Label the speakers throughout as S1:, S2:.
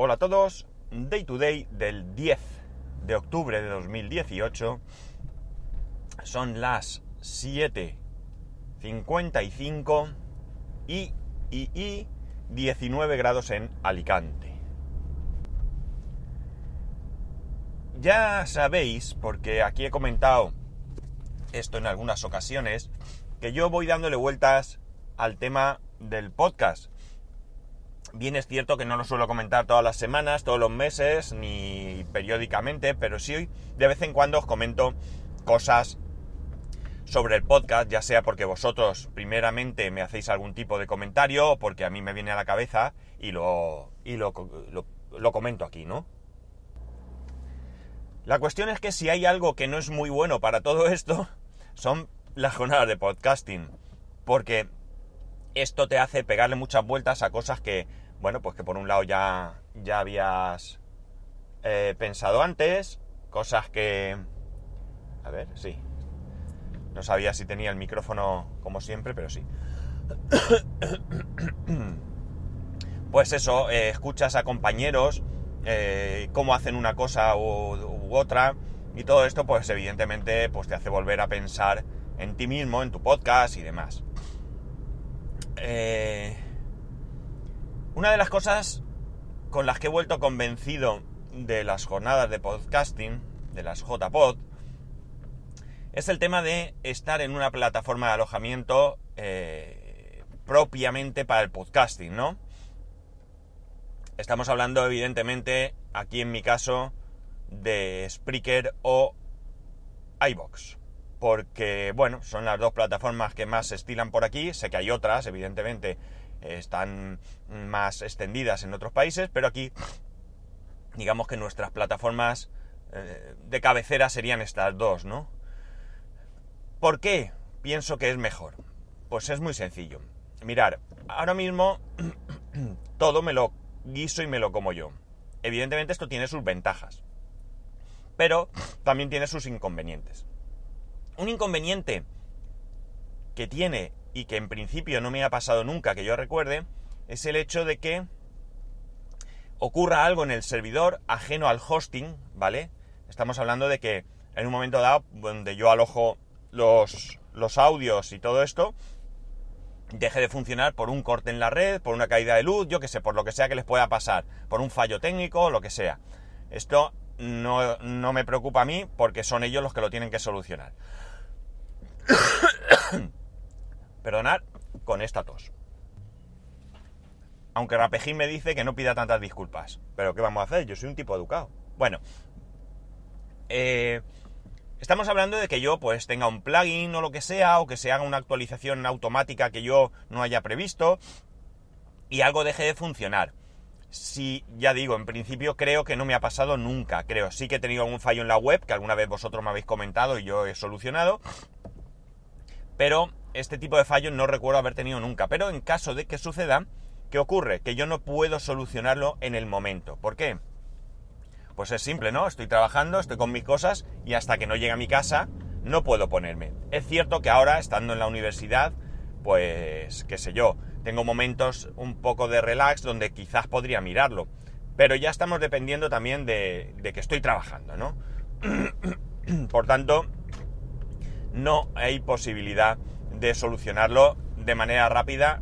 S1: Hola a todos, Day to Day del 10 de octubre de 2018. Son las 7.55 y, y, y 19 grados en Alicante. Ya sabéis, porque aquí he comentado esto en algunas ocasiones, que yo voy dándole vueltas al tema del podcast. Bien es cierto que no lo suelo comentar todas las semanas, todos los meses, ni periódicamente, pero sí de vez en cuando os comento cosas sobre el podcast, ya sea porque vosotros primeramente me hacéis algún tipo de comentario o porque a mí me viene a la cabeza y lo, y lo, lo, lo comento aquí, ¿no? La cuestión es que si hay algo que no es muy bueno para todo esto, son las jornadas de podcasting. Porque esto te hace pegarle muchas vueltas a cosas que, bueno, pues que por un lado ya, ya habías eh, pensado antes, cosas que... A ver, sí. No sabía si tenía el micrófono como siempre, pero sí. Pues eso, eh, escuchas a compañeros eh, cómo hacen una cosa u, otra y todo esto pues evidentemente pues te hace volver a pensar en ti mismo, en tu podcast y demás. Eh, una de las cosas con las que he vuelto convencido de las jornadas de podcasting, de las JPod, es el tema de estar en una plataforma de alojamiento eh, propiamente para el podcasting, ¿no? Estamos hablando, evidentemente, aquí en mi caso, de Spreaker o iBox. Porque, bueno, son las dos plataformas que más se estilan por aquí. Sé que hay otras, evidentemente, están más extendidas en otros países, pero aquí, digamos que nuestras plataformas eh, de cabecera serían estas dos, ¿no? ¿Por qué pienso que es mejor? Pues es muy sencillo. Mirar, ahora mismo todo me lo guiso y me lo como yo. Evidentemente esto tiene sus ventajas, pero también tiene sus inconvenientes. Un inconveniente que tiene y que en principio no me ha pasado nunca que yo recuerde es el hecho de que ocurra algo en el servidor ajeno al hosting, ¿vale? Estamos hablando de que en un momento dado, donde yo alojo los, los audios y todo esto, deje de funcionar por un corte en la red, por una caída de luz, yo que sé, por lo que sea que les pueda pasar, por un fallo técnico, lo que sea. Esto no, no me preocupa a mí porque son ellos los que lo tienen que solucionar. Perdonad con esta tos. Aunque Rapejín me dice que no pida tantas disculpas. Pero ¿qué vamos a hacer? Yo soy un tipo educado. Bueno. Eh, estamos hablando de que yo pues tenga un plugin o lo que sea, o que se haga una actualización automática que yo no haya previsto, y algo deje de funcionar. Si, ya digo, en principio creo que no me ha pasado nunca, creo. Sí que he tenido algún fallo en la web, que alguna vez vosotros me habéis comentado y yo he solucionado. Pero este tipo de fallos no recuerdo haber tenido nunca. Pero en caso de que suceda, ¿qué ocurre? Que yo no puedo solucionarlo en el momento. ¿Por qué? Pues es simple, ¿no? Estoy trabajando, estoy con mis cosas y hasta que no llegue a mi casa no puedo ponerme. Es cierto que ahora, estando en la universidad, pues, qué sé yo, tengo momentos un poco de relax donde quizás podría mirarlo. Pero ya estamos dependiendo también de, de que estoy trabajando, ¿no? Por tanto, no hay posibilidad de solucionarlo de manera rápida,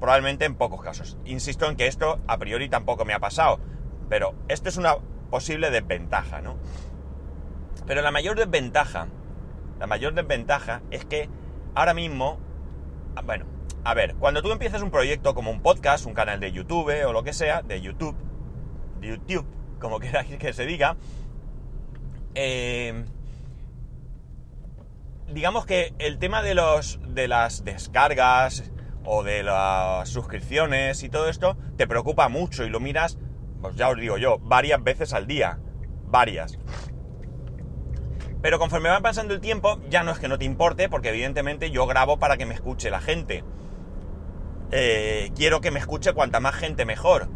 S1: probablemente en pocos casos. Insisto en que esto a priori tampoco me ha pasado, pero esto es una posible desventaja, ¿no? Pero la mayor desventaja, la mayor desventaja es que ahora mismo, bueno, a ver, cuando tú empiezas un proyecto como un podcast, un canal de YouTube o lo que sea, de YouTube, de YouTube, como queráis que se diga, eh, digamos que el tema de, los, de las descargas o de las suscripciones y todo esto te preocupa mucho y lo miras, pues ya os digo yo, varias veces al día. Varias. Pero conforme va pasando el tiempo, ya no es que no te importe, porque evidentemente yo grabo para que me escuche la gente. Eh, quiero que me escuche cuanta más gente mejor.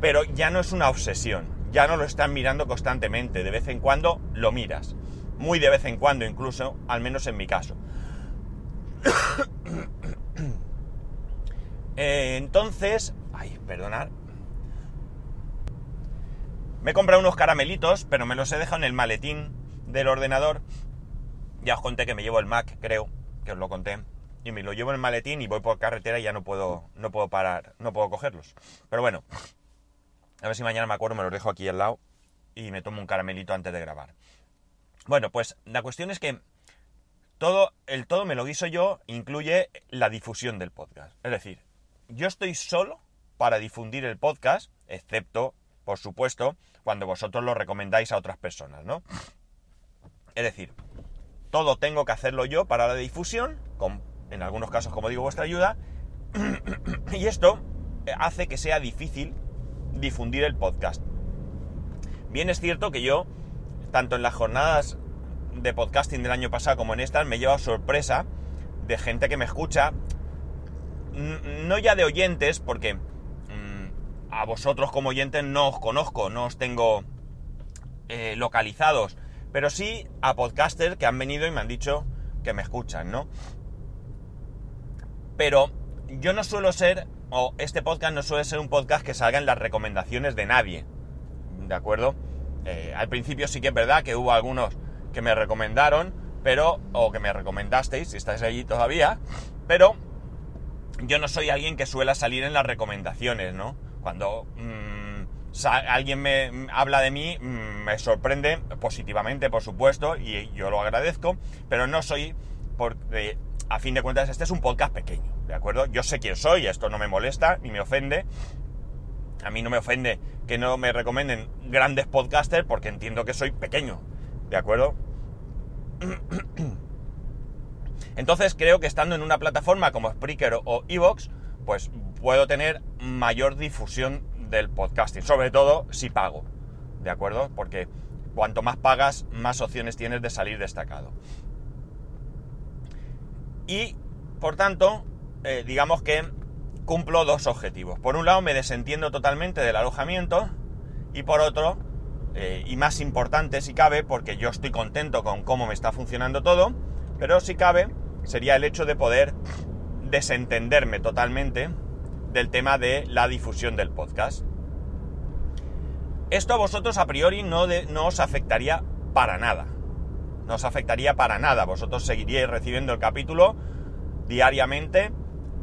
S1: Pero ya no es una obsesión. Ya no lo están mirando constantemente. De vez en cuando lo miras muy de vez en cuando incluso, al menos en mi caso. eh, entonces, ay, perdonad. Me he comprado unos caramelitos, pero me los he dejado en el maletín del ordenador. Ya os conté que me llevo el Mac, creo, que os lo conté. Y me lo llevo en el maletín y voy por carretera y ya no puedo, no puedo parar, no puedo cogerlos. Pero bueno, a ver si mañana me acuerdo, me los dejo aquí al lado y me tomo un caramelito antes de grabar. Bueno, pues la cuestión es que todo, el todo me lo guiso yo, incluye la difusión del podcast. Es decir, yo estoy solo para difundir el podcast, excepto, por supuesto, cuando vosotros lo recomendáis a otras personas, ¿no? Es decir, todo tengo que hacerlo yo para la difusión, con, en algunos casos, como digo, vuestra ayuda, y esto hace que sea difícil difundir el podcast. Bien es cierto que yo, tanto en las jornadas de podcasting del año pasado como en estas, me he llevado sorpresa de gente que me escucha, no ya de oyentes, porque mm, a vosotros como oyentes no os conozco, no os tengo eh, localizados, pero sí a podcasters que han venido y me han dicho que me escuchan, ¿no? Pero yo no suelo ser, o este podcast no suele ser un podcast que salga en las recomendaciones de nadie, ¿de acuerdo? Eh, al principio sí que es verdad que hubo algunos que me recomendaron, pero, o que me recomendasteis, si estáis allí todavía, pero yo no soy alguien que suela salir en las recomendaciones, ¿no? Cuando mm, alguien me habla de mí, mm, me sorprende positivamente, por supuesto, y yo lo agradezco, pero no soy, porque a fin de cuentas este es un podcast pequeño, ¿de acuerdo? Yo sé quién soy, esto no me molesta ni me ofende. A mí no me ofende que no me recomienden grandes podcasters porque entiendo que soy pequeño, ¿de acuerdo? Entonces creo que estando en una plataforma como Spreaker o Evox, pues puedo tener mayor difusión del podcasting, sobre todo si pago, ¿de acuerdo? Porque cuanto más pagas, más opciones tienes de salir destacado. Y, por tanto, eh, digamos que cumplo dos objetivos. Por un lado, me desentiendo totalmente del alojamiento y por otro, eh, y más importante si cabe, porque yo estoy contento con cómo me está funcionando todo, pero si cabe, sería el hecho de poder desentenderme totalmente del tema de la difusión del podcast. Esto a vosotros a priori no, no os afectaría para nada. No os afectaría para nada. Vosotros seguiríais recibiendo el capítulo diariamente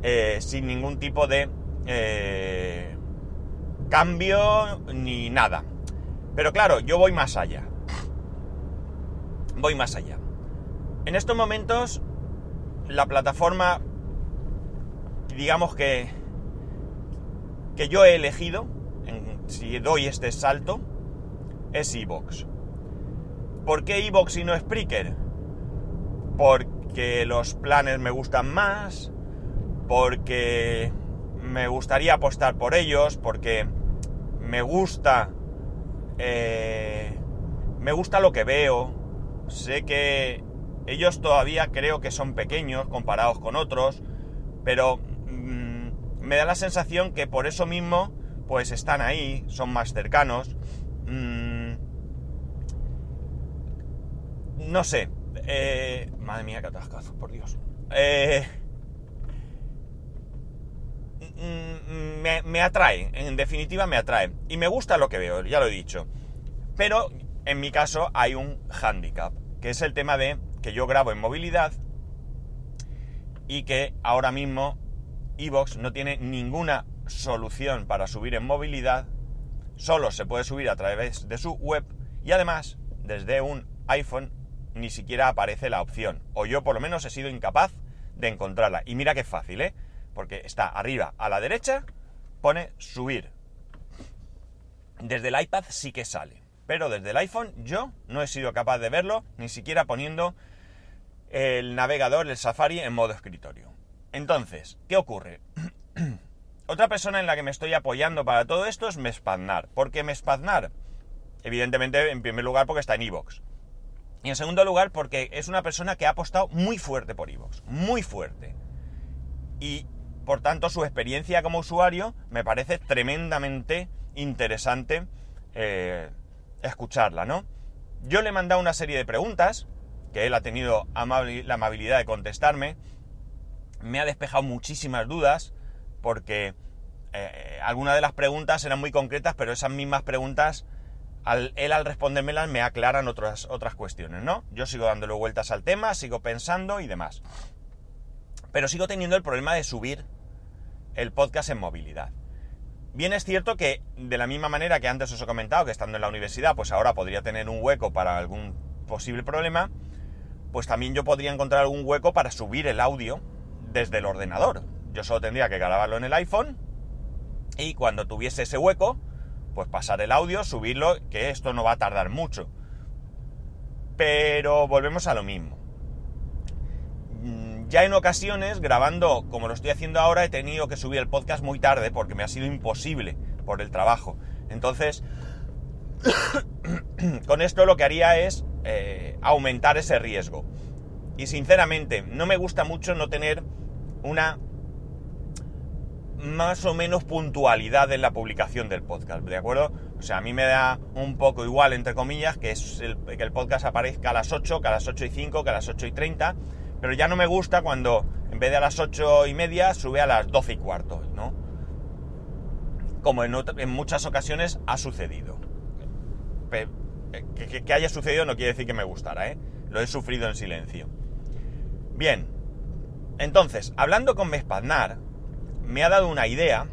S1: eh, sin ningún tipo de eh, cambio ni nada. Pero claro, yo voy más allá. Voy más allá. En estos momentos, la plataforma, digamos que, que yo he elegido, si doy este salto, es Evox. ¿Por qué Evox y no Spreaker? Porque los planes me gustan más, porque me gustaría apostar por ellos, porque me gusta eh, me gusta lo que veo. Sé que ellos todavía creo que son pequeños comparados con otros, pero mm, me da la sensación que por eso mismo, pues están ahí, son más cercanos. Mm, no sé. Eh, madre mía, qué atascazo, por Dios. Eh, Mm, me, atrae, en definitiva me atrae. Y me gusta lo que veo, ya lo he dicho. Pero en mi caso hay un handicap, que es el tema de que yo grabo en movilidad y que ahora mismo Evox no tiene ninguna solución para subir en movilidad, solo se puede subir a través de su web y además desde un iPhone ni siquiera aparece la opción, o yo por lo menos he sido incapaz de encontrarla. Y mira qué fácil, ¿eh? Porque está arriba a la derecha, pone subir. Desde el iPad sí que sale, pero desde el iPhone yo no he sido capaz de verlo, ni siquiera poniendo el navegador, el Safari, en modo escritorio. Entonces, ¿qué ocurre? Otra persona en la que me estoy apoyando para todo esto es Mespaznar. ¿Por qué Mespaznar? Evidentemente, en primer lugar, porque está en Evox. Y en segundo lugar, porque es una persona que ha apostado muy fuerte por Evox. Muy fuerte. Y por tanto, su experiencia como usuario me parece tremendamente interesante eh, escucharla, ¿no? Yo le he mandado una serie de preguntas, que él ha tenido la amabilidad de contestarme, me ha despejado muchísimas dudas, porque eh, algunas de las preguntas eran muy concretas, pero esas mismas preguntas al, él al respondérmelas me aclaran otras, otras cuestiones, ¿no? Yo sigo dándole vueltas al tema, sigo pensando y demás. Pero sigo teniendo el problema de subir el podcast en movilidad. Bien es cierto que de la misma manera que antes os he comentado que estando en la universidad, pues ahora podría tener un hueco para algún posible problema, pues también yo podría encontrar algún hueco para subir el audio desde el ordenador. Yo solo tendría que grabarlo en el iPhone y cuando tuviese ese hueco, pues pasar el audio, subirlo, que esto no va a tardar mucho. Pero volvemos a lo mismo. Ya en ocasiones, grabando como lo estoy haciendo ahora, he tenido que subir el podcast muy tarde porque me ha sido imposible por el trabajo. Entonces, con esto lo que haría es eh, aumentar ese riesgo. Y sinceramente, no me gusta mucho no tener una más o menos puntualidad en la publicación del podcast, ¿de acuerdo? O sea, a mí me da un poco igual, entre comillas, que, el, que el podcast aparezca a las 8, que a las 8 y 5, que a las 8 y 30, pero ya no me gusta cuando en vez de a las 8 y media sube a las 12 y cuarto, ¿no? Como en, muchas ocasiones ha sucedido. Que, que, haya sucedido no quiere decir que me gustara, ¿eh? Lo he sufrido en silencio. Bien, entonces, hablando con Mespaznar, me ha dado una idea,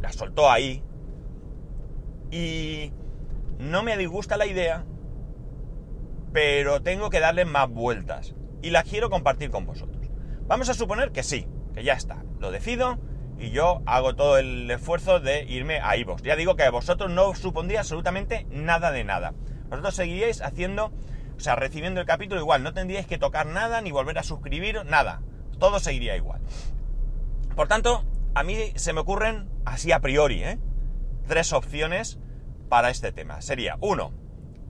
S1: la soltó ahí, y no me disgusta la idea, pero tengo que darle más vueltas, y la quiero compartir con vosotros. Vamos a suponer que sí, que ya está, lo decido, y yo hago todo el esfuerzo de irme a iVoox. Ya digo que a vosotros no supondría absolutamente nada de nada. Vosotros seguiríais haciendo, o sea, recibiendo el capítulo igual, no tendríais que tocar nada, ni volver a suscribir, nada todo seguiría igual. Por tanto, a mí se me ocurren así a priori, ¿eh? tres opciones para este tema. Sería, uno,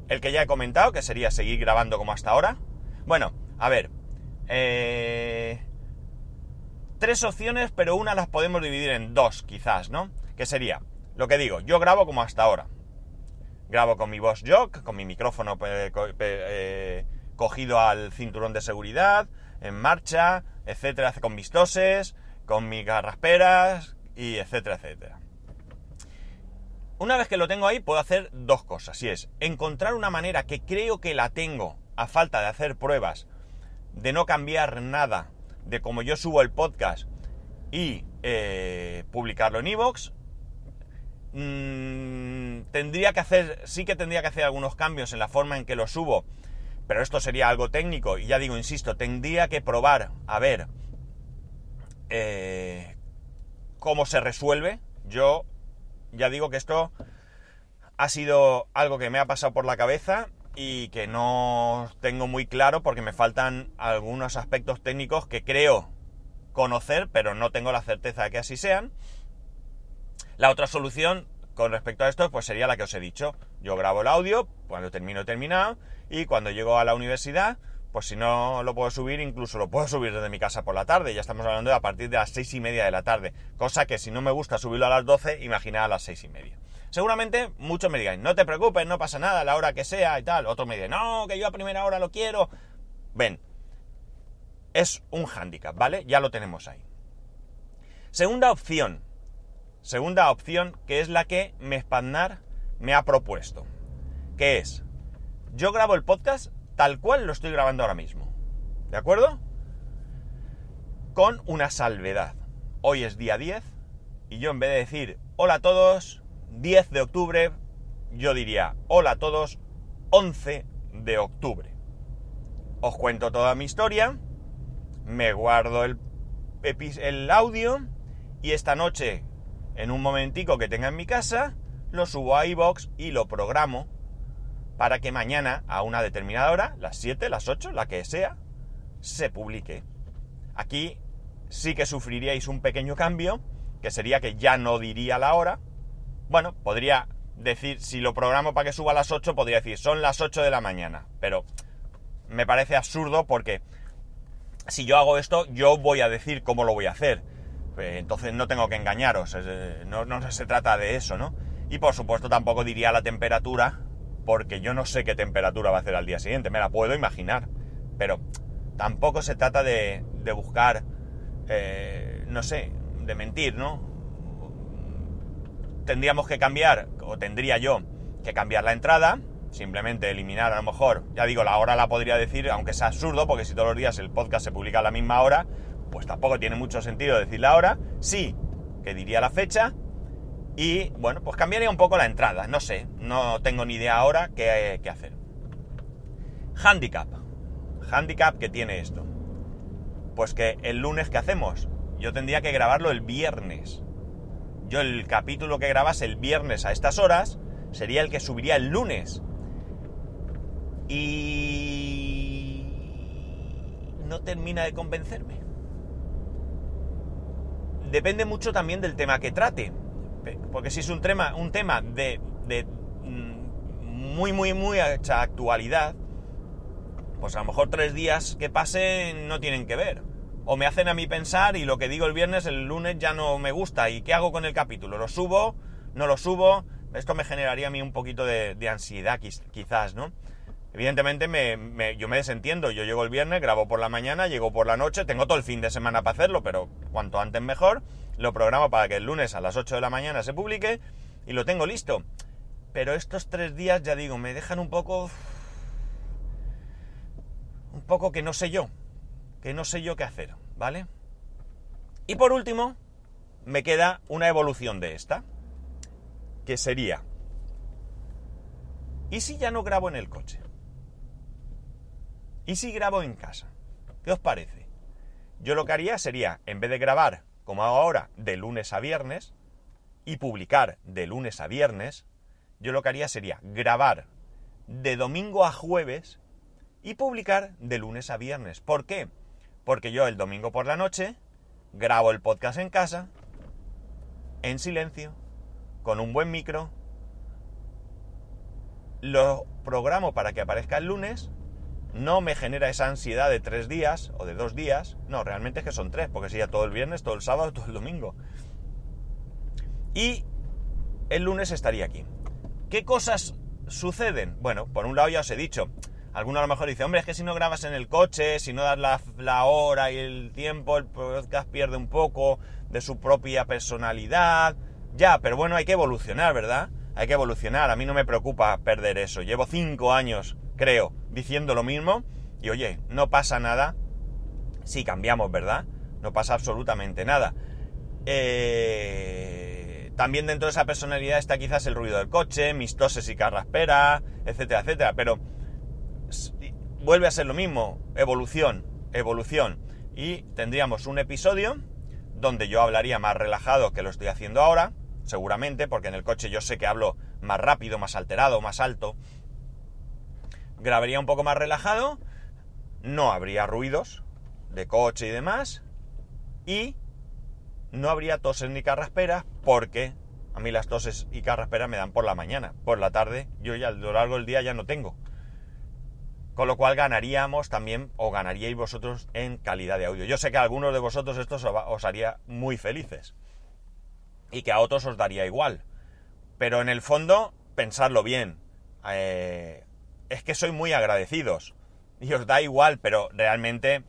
S1: el que ya he comentado, que sería seguir grabando como hasta ahora. Bueno, a ver, eh, tres opciones, pero una las podemos dividir en dos, quizás, ¿no? Que sería, lo que digo, yo grabo como hasta ahora. Grabo con mi voz Jock, con mi micrófono eh, cogido al cinturón de seguridad, en marcha, etcétera, con mis toses, con mis garrasperas y etcétera, etcétera. Una vez que lo tengo ahí, puedo hacer dos cosas. Y es encontrar una manera que creo que la tengo a falta de hacer pruebas, de no cambiar nada de cómo yo subo el podcast y eh, publicarlo en iVoox. Mm, tendría que hacer, sí que tendría que hacer algunos cambios en la forma en que lo subo pero esto sería algo técnico y ya digo, insisto, tendría que probar a ver eh, cómo se resuelve. Yo ya digo que esto ha sido algo que me ha pasado por la cabeza y que no tengo muy claro porque me faltan algunos aspectos técnicos que creo conocer, pero no tengo la certeza de que así sean. La otra solución con respecto a esto, pues sería la que os he dicho. Yo grabo el audio, cuando termino terminado, y cuando llego a la universidad, pues si no lo puedo subir, incluso lo puedo subir desde mi casa por la tarde. Ya estamos hablando de a partir de las seis y media de la tarde. Cosa que si no me gusta subirlo a las 12, imaginad a las seis y media. Seguramente muchos me digan, no te preocupes, no pasa nada, a la hora que sea y tal. Otros me dicen, no, que yo a primera hora lo quiero. Ven, es un hándicap, ¿vale? Ya lo tenemos ahí. Segunda opción. Segunda opción, que es la que Mespandar me ha propuesto. Que es, yo grabo el podcast tal cual lo estoy grabando ahora mismo. ¿De acuerdo? Con una salvedad. Hoy es día 10 y yo en vez de decir hola a todos, 10 de octubre, yo diría hola a todos, 11 de octubre. Os cuento toda mi historia, me guardo el, el audio y esta noche, en un momentico que tenga en mi casa, lo subo a iBox y lo programo para que mañana a una determinada hora, las 7, las 8, la que sea, se publique. Aquí sí que sufriríais un pequeño cambio, que sería que ya no diría la hora. Bueno, podría decir, si lo programo para que suba a las 8, podría decir, son las 8 de la mañana. Pero me parece absurdo porque si yo hago esto, yo voy a decir cómo lo voy a hacer. Eh, entonces no tengo que engañaros, eh, no, no se trata de eso, ¿no? Y por supuesto tampoco diría la temperatura porque yo no sé qué temperatura va a hacer al día siguiente, me la puedo imaginar, pero tampoco se trata de, buscar, eh, no sé, de mentir, ¿no? tendríamos que cambiar, o tendría yo que cambiar la entrada, simplemente eliminar a lo mejor, ya digo, la hora la podría decir, aunque sea absurdo, porque si todos los días el podcast se publica a la misma hora, pues tampoco tiene mucho sentido decir la hora, sí, que diría la fecha, y bueno, pues cambiaría un poco la entrada, no sé, no tengo ni idea ahora qué, qué hacer. Handicap. Handicap que tiene esto. Pues que el lunes que hacemos, yo tendría que grabarlo el viernes. Yo el capítulo que grabas el viernes a estas horas sería el que subiría el lunes. Y no termina de convencerme. Depende mucho también del tema que trate. Porque si es un tema, un tema de, de mm, muy, muy, muy actualidad, pues a lo mejor tres días que pasen no tienen que ver. O me hacen a mí pensar y lo que digo el viernes, el lunes ya no me gusta. ¿Y qué hago con el capítulo? ¿Lo subo? ¿No lo subo? Esto me generaría a mí un poquito de, ansiedad quizás, ¿no? Evidentemente me, yo me desentiendo. Yo llego el viernes, grabo por la mañana, llego por la noche, tengo todo el fin de semana para hacerlo, pero cuanto antes mejor. Lo programo para que el lunes a las 8 de la mañana se publique y lo tengo listo. Pero estos tres días, ya digo, me dejan un poco... Un poco que no sé yo. Que no sé yo qué hacer, ¿vale? Y por último, me queda una evolución de esta que sería, ¿y si ya no grabo en el coche? ¿Y si grabo en casa? ¿Qué os parece? Yo lo que haría sería, en vez de grabar, como hago ahora, de lunes a viernes, y publicar de lunes a viernes, yo lo que haría sería grabar de domingo a jueves y publicar de lunes a viernes. ¿Por qué? Porque yo el domingo por la noche grabo el podcast en casa, en silencio, con un buen micro, lo programo para que aparezca el lunes, no me genera esa ansiedad de tres días o de dos días, no, realmente es que son tres, porque sería todo el viernes, todo el sábado, todo el domingo. Y el lunes estaría aquí. ¿Qué cosas suceden? Bueno, por un lado ya os he dicho, alguno a lo mejor dice, hombre, es que si no grabas en el coche, si no das la, la, hora y el tiempo, el podcast pierde un poco de su propia personalidad. Ya, pero bueno, hay que evolucionar, ¿verdad? Hay que evolucionar. A mí no me preocupa perder eso. Llevo cinco años, creo, diciendo lo mismo. Y oye, no pasa nada si cambiamos, ¿verdad? No pasa absolutamente nada. Eh, también dentro de esa personalidad está quizás el ruido del coche, mis toses y carraspera, etcétera, etcétera. Pero vuelve a ser lo mismo. Evolución, evolución. Y tendríamos un episodio donde yo hablaría más relajado que lo estoy haciendo ahora seguramente, porque en el coche yo sé que hablo más rápido, más alterado, más alto. Grabaría un poco más relajado, no habría ruidos de coche y demás, y no habría toses ni carrasperas, porque a mí las toses y carrasperas me dan por la mañana. Por la tarde yo ya a lo largo del día ya no tengo. Con lo cual ganaríamos también, o ganaríais vosotros en calidad de audio. Yo sé que a algunos de vosotros esto os haría muy felices y que a otros os daría igual. Pero en el fondo, pensadlo bien. Eh, es que soy muy agradecidos. Y os da igual, pero realmente,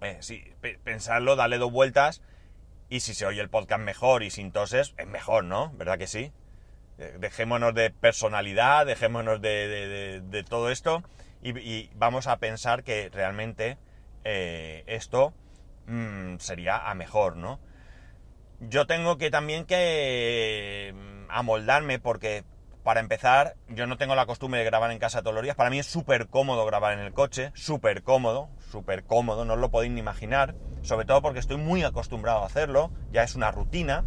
S1: eh, sí, pensadlo, dale dos vueltas. Y si se oye el podcast mejor y sin toses, es mejor, ¿no? ¿Verdad que sí? Eh, dejémonos de personalidad, dejémonos de, todo esto y, vamos a pensar que realmente esto mm, sería a mejor, ¿no? yo tengo que también que mm, amoldarme porque para empezar yo no tengo la costumbre de grabar en casa todos los días. Para mí es súper cómodo grabar en el coche, súper cómodo, súper cómodo, no os lo podéis ni imaginar. Sobre todo porque estoy muy acostumbrado a hacerlo, ya es una rutina.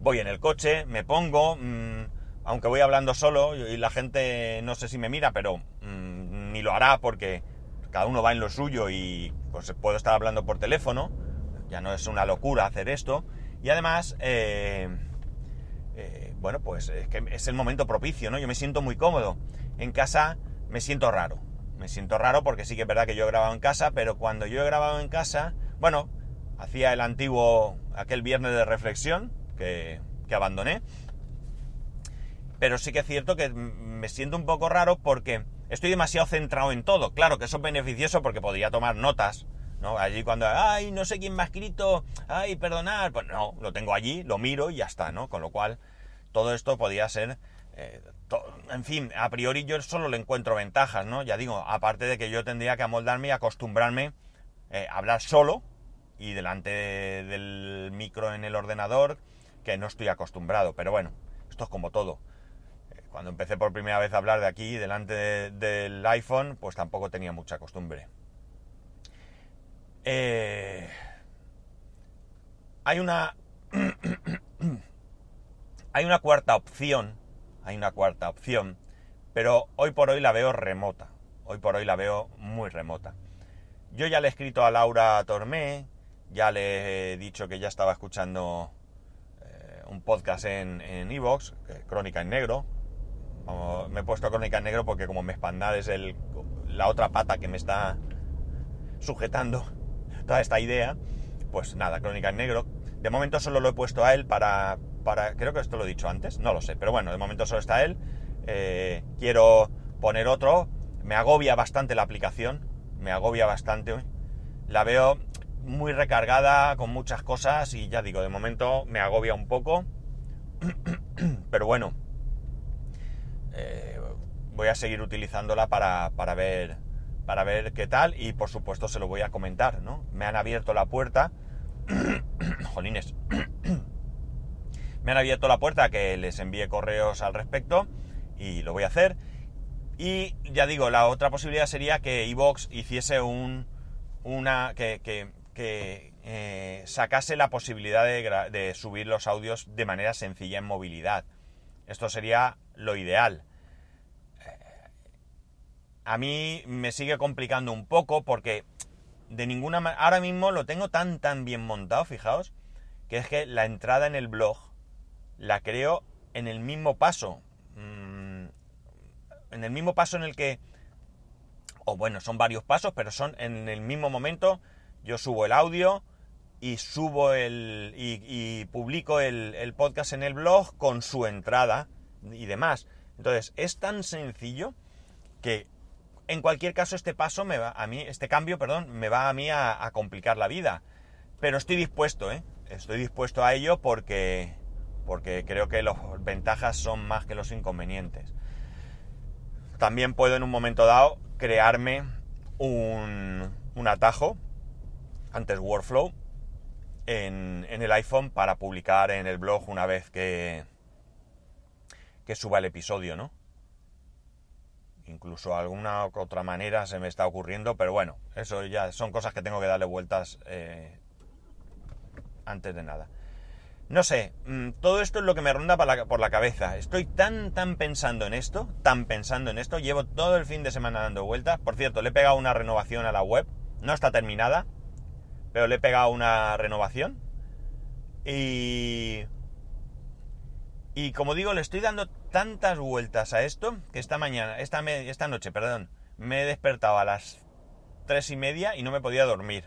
S1: Voy en el coche, me pongo, mm, aunque voy hablando solo y la gente no sé si me mira, pero mm, ni lo hará porque cada uno va en lo suyo y pues puedo estar hablando por teléfono ya no es una locura hacer esto. Y además, eh, eh, bueno, pues es que es el momento propicio, ¿no? Yo me siento muy cómodo. En casa me siento raro. Me siento raro porque sí que es verdad que yo he grabado en casa, pero cuando yo he grabado en casa, bueno, hacía el antiguo, aquel viernes de reflexión que, que abandoné. Pero sí que es cierto que me siento un poco raro porque estoy demasiado centrado en todo. Claro que eso es beneficioso porque podría tomar notas ¿no? Allí cuando, ay, no sé quién me ha escrito, ay, perdonar, pues no, lo tengo allí, lo miro y ya está, ¿no? Con lo cual, todo esto podría ser, eh, en fin, a priori yo solo le encuentro ventajas, ¿no? Ya digo, aparte de que yo tendría que amoldarme y acostumbrarme eh, a hablar solo y delante del micro en el ordenador, que no estoy acostumbrado, pero bueno, esto es como todo. Eh, cuando empecé por primera vez a hablar de aquí, delante del iPhone, pues tampoco tenía mucha costumbre. Eh, hay una. hay una cuarta opción. Hay una cuarta opción. Pero hoy por hoy la veo remota. Hoy por hoy la veo muy remota. Yo ya le he escrito a Laura Tormé. Ya le he dicho que ya estaba escuchando eh, un podcast en Evox, Crónica en Negro. me he puesto Crónica en Negro porque como me expandad es el, la otra pata que me está sujetando toda esta idea, pues nada, Crónica en Negro. De momento solo lo he puesto a él para, para... Creo que esto lo he dicho antes, no lo sé, pero bueno, de momento solo está él. Eh, quiero poner otro. Me agobia bastante la aplicación, me agobia bastante. La veo muy recargada con muchas cosas y ya digo, de momento me agobia un poco. Pero bueno, eh, voy a seguir utilizándola para, para ver para ver qué tal y por supuesto se lo voy a comentar, ¿no? Me han abierto la puerta, jolines, me han abierto la puerta que les envíe correos al respecto y lo voy a hacer. Y ya digo, la otra posibilidad sería que Evox hiciese un, una, que, eh, sacase la posibilidad de subir los audios de manera sencilla en movilidad. Esto sería lo ideal a mí me sigue complicando un poco porque de ninguna manera... Ahora mismo lo tengo tan tan bien montado, fijaos, que es que la entrada en el blog la creo en el mismo paso. Mm, en el mismo paso en el que... O bueno, son varios pasos, pero son en el mismo momento. Yo subo el audio y subo el... y, publico el, el podcast en el blog con su entrada y demás. Entonces, es tan sencillo que en cualquier caso, este paso me va a mí, este cambio, perdón, me va a mí a, complicar la vida. Pero estoy dispuesto, ¿eh? Estoy dispuesto a ello porque, porque creo que las ventajas son más que los inconvenientes. También puedo en un momento dado crearme un, un atajo, antes Workflow, en, en, el iPhone para publicar en el blog una vez que, que suba el episodio, ¿no? Incluso alguna otra manera se me está ocurriendo, pero bueno, eso ya son cosas que tengo que darle vueltas eh, antes de nada. No sé, mm, todo esto es lo que me ronda por la, cabeza. Estoy tan, tan pensando en esto, tan pensando en esto. Llevo todo el fin de semana dando vueltas. Por cierto, le he pegado una renovación a la web. No está terminada, pero le he pegado una renovación. Y... Y como digo, le estoy dando tantas vueltas a esto que esta mañana, esta, esta noche, perdón, me he despertado a las tres y media y no me podía dormir.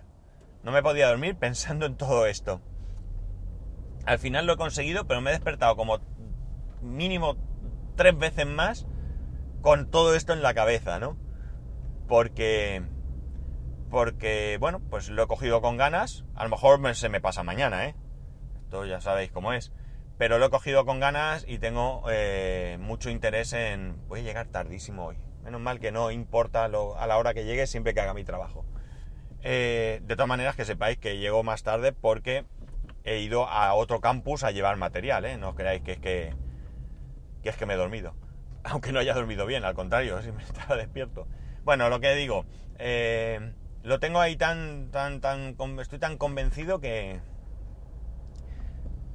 S1: No me podía dormir pensando en todo esto. Al final lo he conseguido, pero me he despertado como mínimo tres veces más con todo esto en la cabeza, ¿no? Porque... Porque, bueno, pues lo he cogido con ganas. A lo mejor se me pasa mañana, ¿eh? Esto ya sabéis cómo es pero lo he cogido con ganas y tengo eh, mucho interés en... Voy a llegar tardísimo hoy. Menos mal que no importa a la hora que llegue siempre que haga mi trabajo. Eh, de todas maneras que sepáis que llego más tarde porque he ido a otro campus a llevar material, ¿eh? No os creáis que es que, que es que me he dormido. Aunque no haya dormido bien, al contrario, si me estaba despierto. Bueno, lo que digo, lo tengo ahí tan, tan, tan, estoy tan convencido que,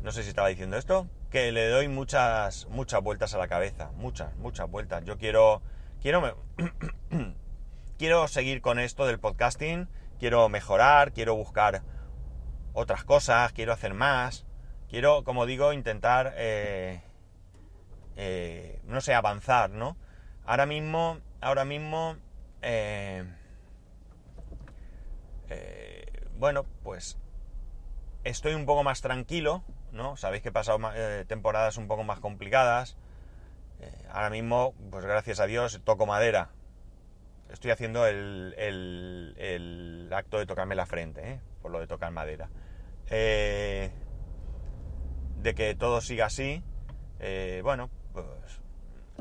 S1: no sé si estaba diciendo esto, que le doy muchas, muchas vueltas a la cabeza, muchas, muchas vueltas. Yo quiero, quiero, quiero seguir con esto del podcasting, quiero mejorar, quiero buscar otras cosas, quiero hacer más, quiero, como digo, intentar, eh, eh, no sé, avanzar, ¿no? Ahora mismo, ahora mismo, eh, bueno, pues estoy un poco más tranquilo, ¿no? Sabéis que he pasado eh, temporadas un poco más complicadas. Eh, ahora mismo, pues gracias a Dios, toco madera. estoy haciendo el, acto de tocarme la frente, ¿eh? por lo de tocar madera. De que todo siga así, bueno, pues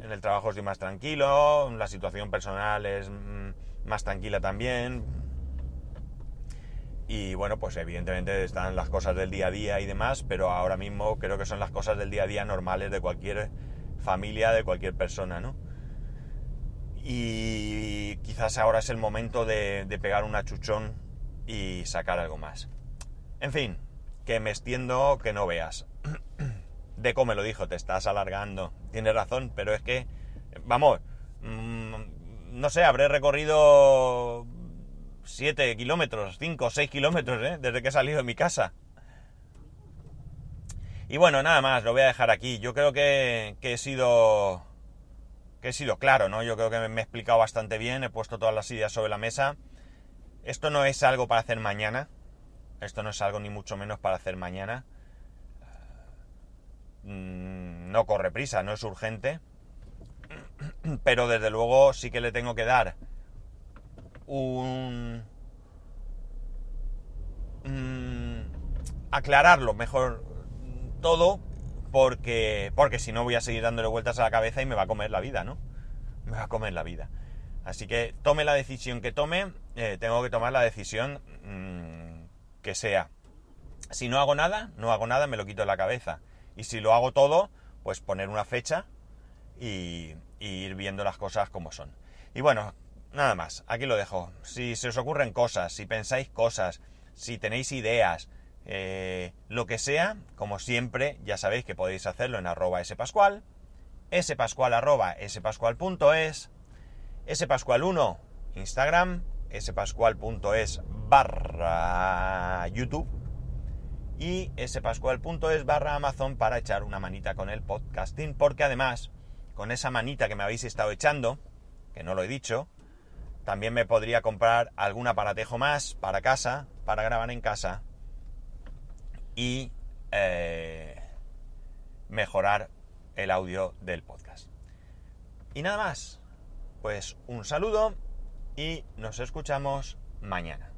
S1: en el trabajo estoy más tranquilo, la situación personal es mm, más tranquila también. Y bueno, pues evidentemente están las cosas del día a día y demás, pero ahora mismo creo que son las cosas del día a día normales de cualquier familia, de cualquier persona, ¿no? Y quizás ahora es el momento de, pegar un achuchón y sacar algo más. En fin, que me extiendo que no veas. Deco me lo dijo, te estás alargando. Tiene razón, pero es que, vamos, mmm, no sé, habré recorrido 7 kilómetros, 5 o 6 kilómetros, ¿eh? desde que he salido de mi casa. Y bueno, nada más, lo voy a dejar aquí. Yo creo que, que he sido que he sido claro, ¿no? Yo creo que me he explicado bastante bien, he puesto todas las ideas sobre la mesa. Esto no es algo para hacer mañana, esto no es algo ni mucho menos para hacer mañana. Mm, no corre prisa, no es urgente. Pero desde luego sí que le tengo que dar un... aclararlo mejor todo porque, porque si no voy a seguir dándole vueltas a la cabeza y me va a comer la vida, ¿no? Me va a comer la vida. Así que tome la decisión que tome, eh, tengo que tomar la decisión mmm, que sea. Si no hago nada, no hago nada, me lo quito de la cabeza. Y si lo hago todo, pues poner una fecha y, y ir viendo las cosas como son. Y bueno, nada más, aquí lo dejo. Si se os ocurren cosas, si pensáis cosas, si tenéis ideas, eh, lo que sea, como siempre, ya sabéis que podéis hacerlo en arroba spascual, spascual arroba spascual.es, spascual1 Instagram, spascual.es barra YouTube y spascual.es barra Amazon para echar una manita con el podcasting, porque además, con esa manita que me habéis estado echando, que no lo he dicho, también me podría comprar algún aparatejo más para casa, para grabar en casa y eh, mejorar el audio del podcast. Y nada más, pues un saludo y nos escuchamos mañana.